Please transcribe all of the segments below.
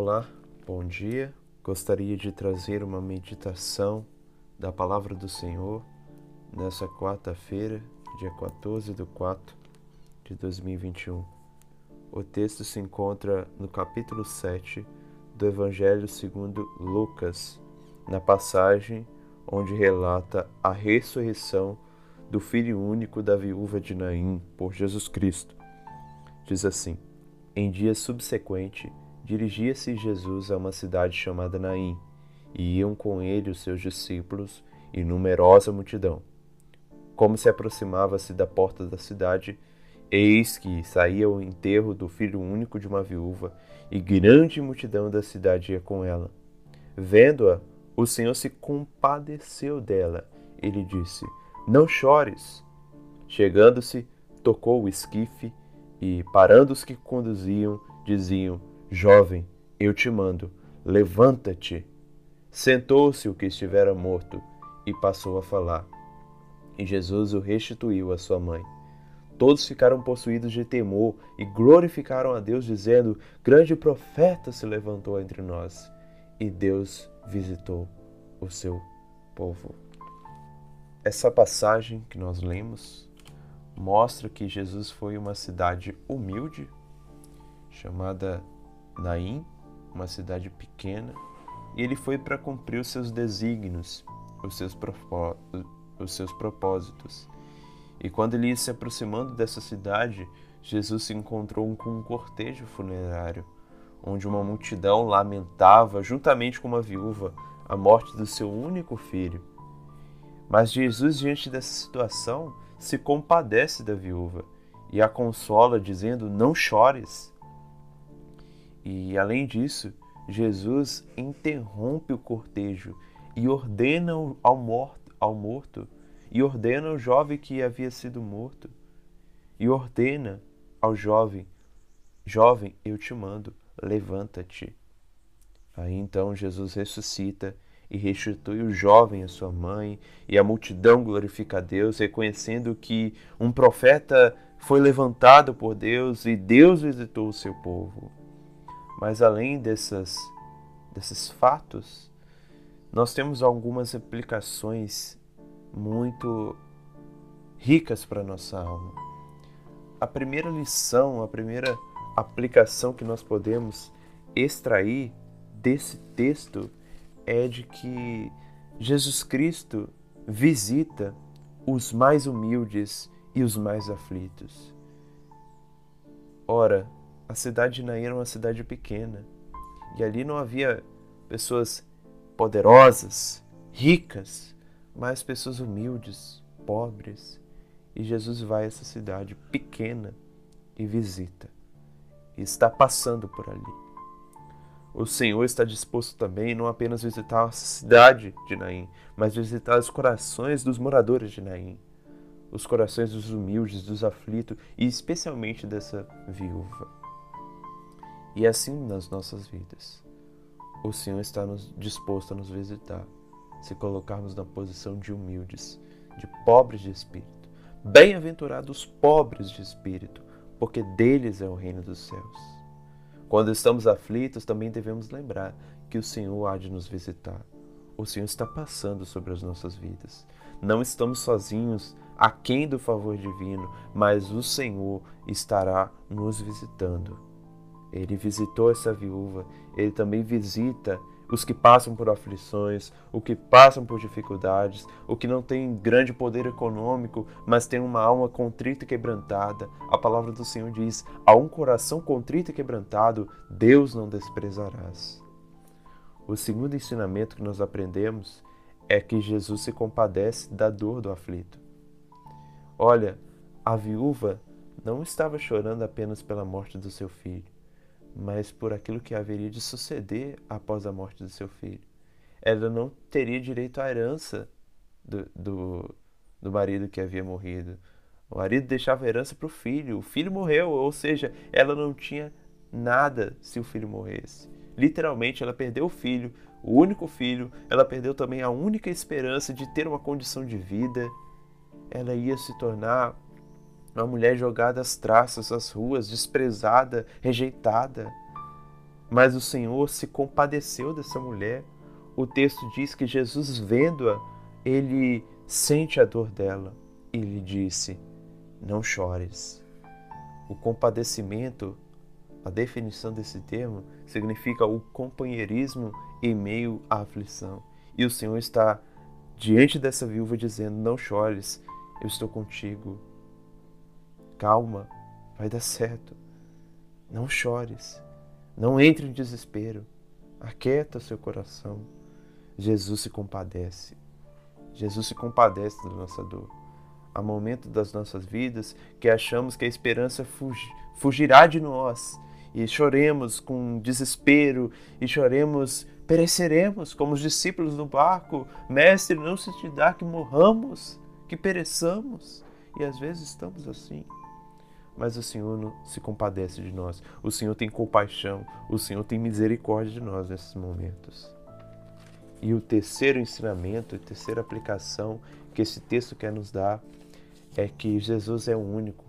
Olá, bom dia. Gostaria de trazer uma meditação da Palavra do Senhor nessa quarta-feira, dia 14 de 4 de 2021. O texto se encontra no capítulo 7 do Evangelho segundo Lucas, na passagem onde relata a ressurreição do filho único da viúva de Naim por Jesus Cristo. Diz assim: Em dia subsequente, dirigia-se Jesus a uma cidade chamada Naim, e iam com ele os seus discípulos e numerosa multidão. Como se aproximava-se da porta da cidade, eis que saía o enterro do filho único de uma viúva, e grande multidão da cidade ia com ela. Vendo-a, o Senhor se compadeceu dela. Ele disse: Não chores. Chegando-se, tocou o esquife e, parando os que conduziam, diziam: Jovem, eu te mando, levanta-te. Sentou-se o que estivera morto e passou a falar. E Jesus o restituiu à sua mãe. Todos ficaram possuídos de temor e glorificaram a Deus, dizendo: Grande profeta se levantou entre nós. E Deus visitou o seu povo. Essa passagem que nós lemos mostra que Jesus foi uma cidade humilde, chamada Naim, uma cidade pequena, e ele foi para cumprir os seus desígnios, os seus, os seus propósitos. E quando ele ia se aproximando dessa cidade, Jesus se encontrou com um cortejo funerário, onde uma multidão lamentava, juntamente com uma viúva, a morte do seu único filho. Mas Jesus, diante dessa situação, se compadece da viúva e a consola, dizendo: Não chores. E além disso, Jesus interrompe o cortejo e ordena ao morto, ao morto e ordena ao jovem que havia sido morto e ordena ao jovem: Jovem, eu te mando, levanta-te. Aí então Jesus ressuscita e restitui o jovem à sua mãe, e a multidão glorifica a Deus, reconhecendo que um profeta foi levantado por Deus e Deus visitou o seu povo. Mas além dessas, desses fatos, nós temos algumas aplicações muito ricas para a nossa alma. A primeira lição, a primeira aplicação que nós podemos extrair desse texto é de que Jesus Cristo visita os mais humildes e os mais aflitos. Ora, a cidade de Naim era uma cidade pequena e ali não havia pessoas poderosas, ricas, mas pessoas humildes, pobres. E Jesus vai a essa cidade pequena e visita. E está passando por ali. O Senhor está disposto também não apenas visitar a cidade de Naim, mas visitar os corações dos moradores de Naim, os corações dos humildes, dos aflitos e especialmente dessa viúva. E assim nas nossas vidas. O Senhor está nos, disposto a nos visitar, se colocarmos na posição de humildes, de pobres de espírito. Bem-aventurados pobres de espírito, porque deles é o reino dos céus. Quando estamos aflitos, também devemos lembrar que o Senhor há de nos visitar. O Senhor está passando sobre as nossas vidas. Não estamos sozinhos, aquém do favor divino, mas o Senhor estará nos visitando ele visitou essa viúva, ele também visita os que passam por aflições, os que passam por dificuldades, o que não tem grande poder econômico, mas tem uma alma contrita e quebrantada. A palavra do Senhor diz: a um coração contrito e quebrantado, Deus não desprezarás. O segundo ensinamento que nós aprendemos é que Jesus se compadece da dor do aflito. Olha, a viúva não estava chorando apenas pela morte do seu filho mas por aquilo que haveria de suceder após a morte do seu filho. Ela não teria direito à herança do, do, do marido que havia morrido. O marido deixava a herança para o filho, o filho morreu, ou seja, ela não tinha nada se o filho morresse. Literalmente, ela perdeu o filho, o único filho, ela perdeu também a única esperança de ter uma condição de vida. Ela ia se tornar uma mulher jogada às traças, às ruas, desprezada, rejeitada. mas o Senhor se compadeceu dessa mulher. O texto diz que Jesus, vendo-a, ele sente a dor dela e lhe disse: Não chores. O compadecimento, a definição desse termo, significa o companheirismo em meio à aflição. E o Senhor está diante dessa viúva dizendo: Não chores, eu estou contigo. Calma, vai dar certo. Não chores. Não entre em desespero. Aquieta seu coração. Jesus se compadece. Jesus se compadece da nossa dor. Há momentos das nossas vidas que achamos que a esperança fugirá de nós e choremos com desespero e choremos, pereceremos como os discípulos no barco. Mestre, não se te dá que morramos, que pereçamos. E às vezes estamos assim mas o Senhor se compadece de nós. O Senhor tem compaixão, o Senhor tem misericórdia de nós nesses momentos. E o terceiro ensinamento, a terceira aplicação que esse texto quer nos dar é que Jesus é o único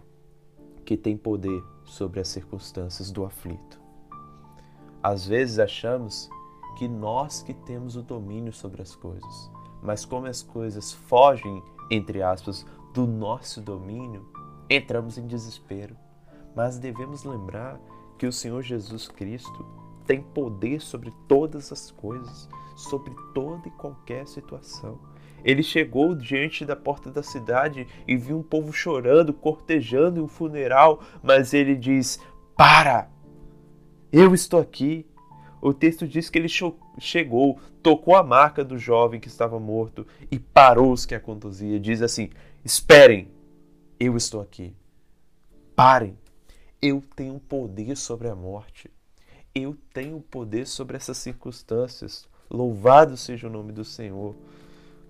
que tem poder sobre as circunstâncias do aflito. Às vezes achamos que nós que temos o domínio sobre as coisas, mas como as coisas fogem, entre aspas, do nosso domínio, entramos em desespero. Mas devemos lembrar que o Senhor Jesus Cristo tem poder sobre todas as coisas, sobre toda e qualquer situação. Ele chegou diante da porta da cidade e viu um povo chorando, cortejando um funeral, mas ele diz: Para! Eu estou aqui. O texto diz que ele chegou, tocou a marca do jovem que estava morto e parou os que a conduzia. Diz assim: Esperem, eu estou aqui. Parem. Eu tenho poder sobre a morte. Eu tenho poder sobre essas circunstâncias. Louvado seja o nome do Senhor.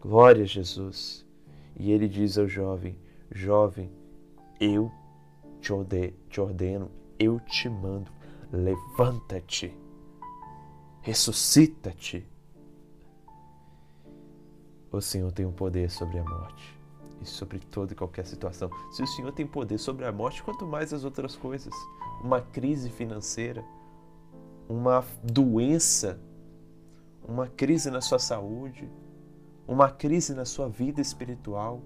Glória a Jesus. E ele diz ao jovem: Jovem, eu te ordeno, eu te mando, levanta-te, ressuscita-te. O Senhor tem o um poder sobre a morte e sobre toda e qualquer situação. Se o Senhor tem poder sobre a morte, quanto mais as outras coisas. Uma crise financeira, uma doença, uma crise na sua saúde, uma crise na sua vida espiritual.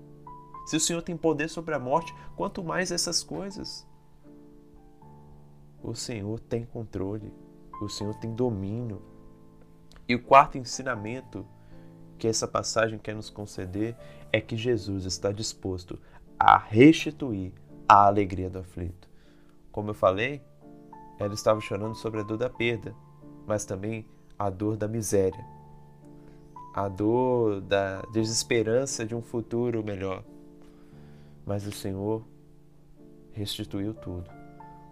Se o Senhor tem poder sobre a morte, quanto mais essas coisas. O Senhor tem controle, o Senhor tem domínio. E o quarto ensinamento que essa passagem quer nos conceder é que Jesus está disposto a restituir a alegria do aflito. Como eu falei, ela estava chorando sobre a dor da perda, mas também a dor da miséria, a dor da desesperança de um futuro melhor. Mas o Senhor restituiu tudo.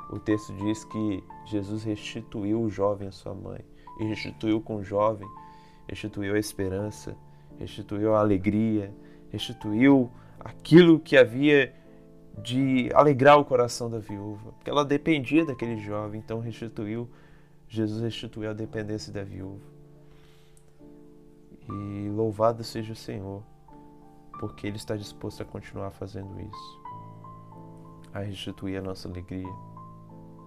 O texto diz que Jesus restituiu o jovem à sua mãe, e restituiu com o jovem restituiu a esperança, restituiu a alegria, restituiu aquilo que havia de alegrar o coração da viúva, porque ela dependia daquele jovem, então restituiu, Jesus restituiu a dependência da viúva. E louvado seja o Senhor, porque Ele está disposto a continuar fazendo isso, a restituir a nossa alegria,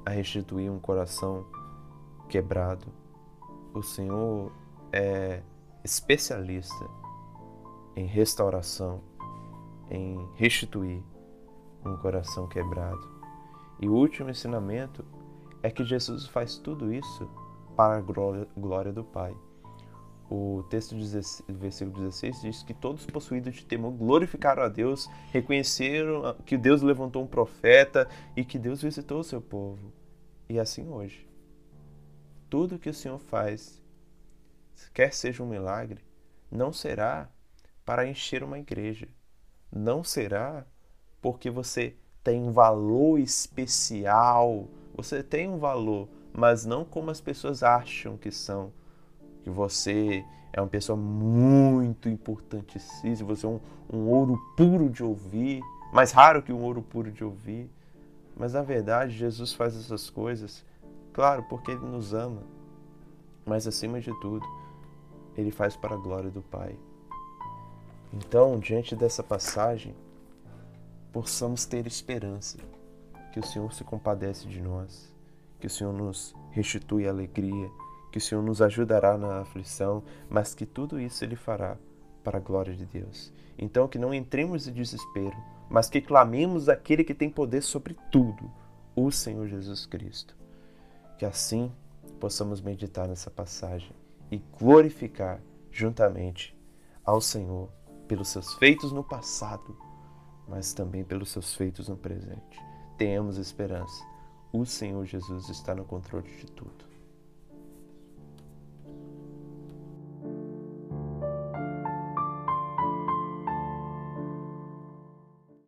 a restituir um coração quebrado. O Senhor é especialista em restauração, em restituir um coração quebrado. E o último ensinamento é que Jesus faz tudo isso para a glória do Pai. O texto do versículo 16 diz que todos possuídos de temor glorificaram a Deus, reconheceram que Deus levantou um profeta e que Deus visitou o seu povo. E assim hoje. Tudo que o Senhor faz quer seja um milagre, não será para encher uma igreja. Não será porque você tem um valor especial. Você tem um valor, mas não como as pessoas acham que são. Que você é uma pessoa muito importantíssima, você é um, um ouro puro de ouvir, mais raro que um ouro puro de ouvir. Mas na verdade, Jesus faz essas coisas, claro, porque Ele nos ama, mas acima de tudo, ele faz para a glória do Pai. Então, diante dessa passagem, possamos ter esperança que o Senhor se compadece de nós, que o Senhor nos restitui a alegria, que o Senhor nos ajudará na aflição, mas que tudo isso Ele fará para a glória de Deus. Então, que não entremos em desespero, mas que clamemos aquele que tem poder sobre tudo, o Senhor Jesus Cristo. Que assim possamos meditar nessa passagem e glorificar juntamente ao Senhor pelos seus feitos no passado, mas também pelos seus feitos no presente. Tenhamos esperança. O Senhor Jesus está no controle de tudo.